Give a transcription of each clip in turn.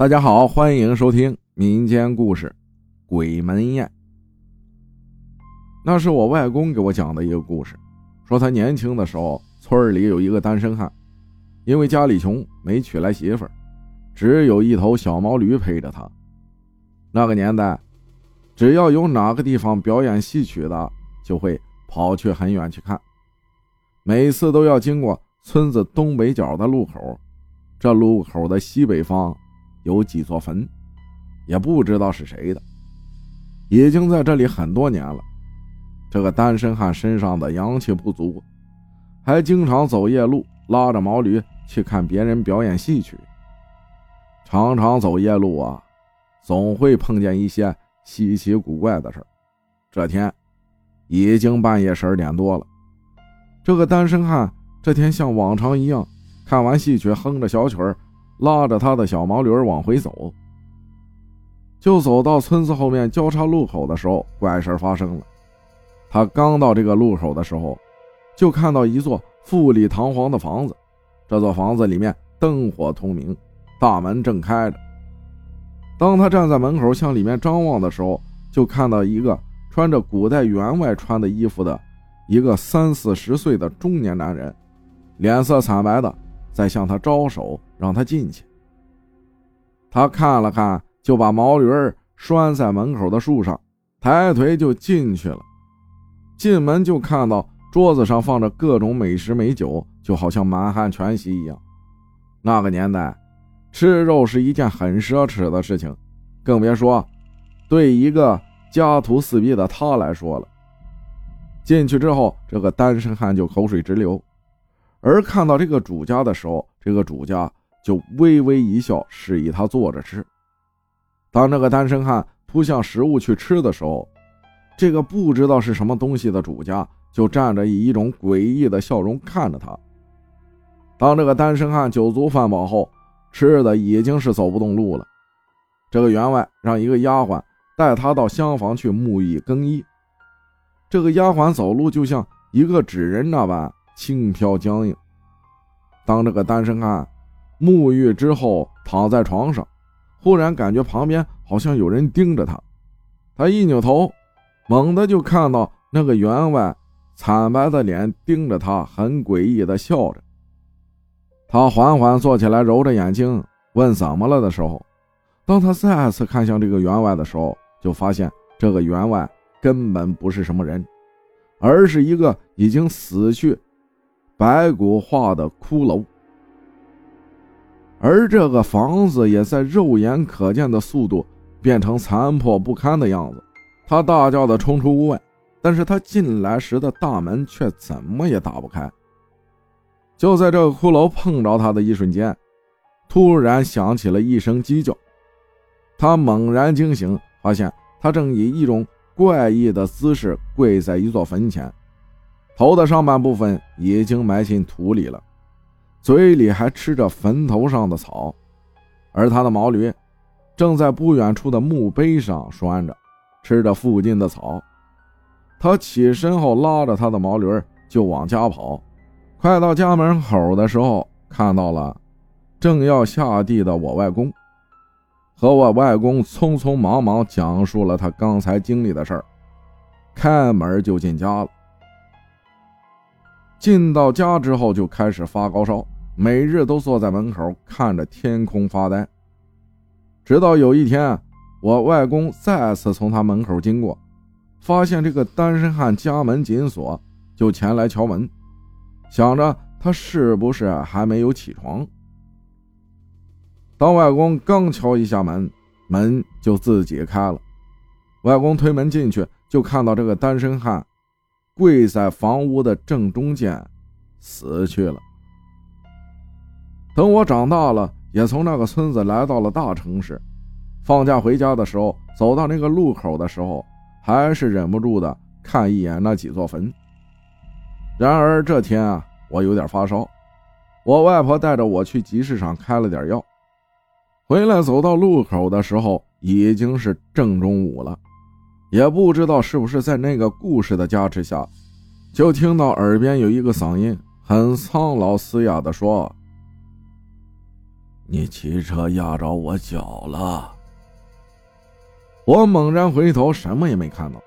大家好，欢迎收听民间故事《鬼门宴》。那是我外公给我讲的一个故事，说他年轻的时候，村里有一个单身汉，因为家里穷，没娶来媳妇儿，只有一头小毛驴陪着他。那个年代，只要有哪个地方表演戏曲的，就会跑去很远去看，每次都要经过村子东北角的路口，这路口的西北方。有几座坟，也不知道是谁的，已经在这里很多年了。这个单身汉身上的阳气不足，还经常走夜路，拉着毛驴去看别人表演戏曲。常常走夜路啊，总会碰见一些稀奇古怪的事这天已经半夜十二点多了，这个单身汉这天像往常一样，看完戏曲，哼着小曲儿。拉着他的小毛驴往回走，就走到村子后面交叉路口的时候，怪事发生了。他刚到这个路口的时候，就看到一座富丽堂皇的房子。这座房子里面灯火通明，大门正开着。当他站在门口向里面张望的时候，就看到一个穿着古代员外穿的衣服的一个三四十岁的中年男人，脸色惨白的。在向他招手，让他进去。他看了看，就把毛驴儿拴在门口的树上，抬腿就进去了。进门就看到桌子上放着各种美食美酒，就好像满汉全席一样。那个年代，吃肉是一件很奢侈的事情，更别说对一个家徒四壁的他来说了。进去之后，这个单身汉就口水直流。而看到这个主家的时候，这个主家就微微一笑，示意他坐着吃。当这个单身汉扑向食物去吃的时候，这个不知道是什么东西的主家就站着，以一种诡异的笑容看着他。当这个单身汉酒足饭饱后，吃的已经是走不动路了。这个员外让一个丫鬟带他到厢房去沐浴更衣。这个丫鬟走路就像一个纸人那般。轻飘僵硬。当这个单身汉沐浴之后躺在床上，忽然感觉旁边好像有人盯着他。他一扭头，猛地就看到那个员外惨白的脸盯着他，很诡异的笑着。他缓缓坐起来，揉着眼睛问怎么了的时候，当他再次看向这个员外的时候，就发现这个员外根本不是什么人，而是一个已经死去。白骨化的骷髅，而这个房子也在肉眼可见的速度变成残破不堪的样子。他大叫的冲出屋外，但是他进来时的大门却怎么也打不开。就在这个骷髅碰着他的一瞬间，突然响起了一声鸡叫。他猛然惊醒，发现他正以一种怪异的姿势跪在一座坟前。头的上半部分已经埋进土里了，嘴里还吃着坟头上的草，而他的毛驴正在不远处的墓碑上拴着，吃着附近的草。他起身后拉着他的毛驴就往家跑，快到家门口的时候，看到了正要下地的我外公，和我外公匆匆忙忙讲述了他刚才经历的事儿，开门就进家了。进到家之后就开始发高烧，每日都坐在门口看着天空发呆。直到有一天，我外公再次从他门口经过，发现这个单身汉家门紧锁，就前来敲门，想着他是不是还没有起床。当外公刚敲一下门，门就自己开了。外公推门进去，就看到这个单身汉。跪在房屋的正中间，死去了。等我长大了，也从那个村子来到了大城市。放假回家的时候，走到那个路口的时候，还是忍不住的看一眼那几座坟。然而这天啊，我有点发烧，我外婆带着我去集市上开了点药。回来走到路口的时候，已经是正中午了。也不知道是不是在那个故事的加持下，就听到耳边有一个嗓音很苍老嘶哑的说：“你骑车压着我脚了。我猛然回头，什么也没看到，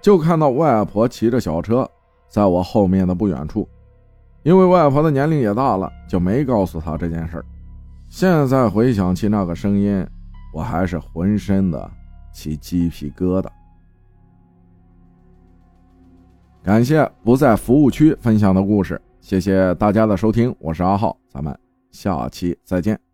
就看到外婆骑着小车在我后面的不远处。因为外婆的年龄也大了，就没告诉她这件事儿。现在回想起那个声音，我还是浑身的起鸡皮疙瘩。感谢不在服务区分享的故事，谢谢大家的收听，我是阿浩，咱们下期再见。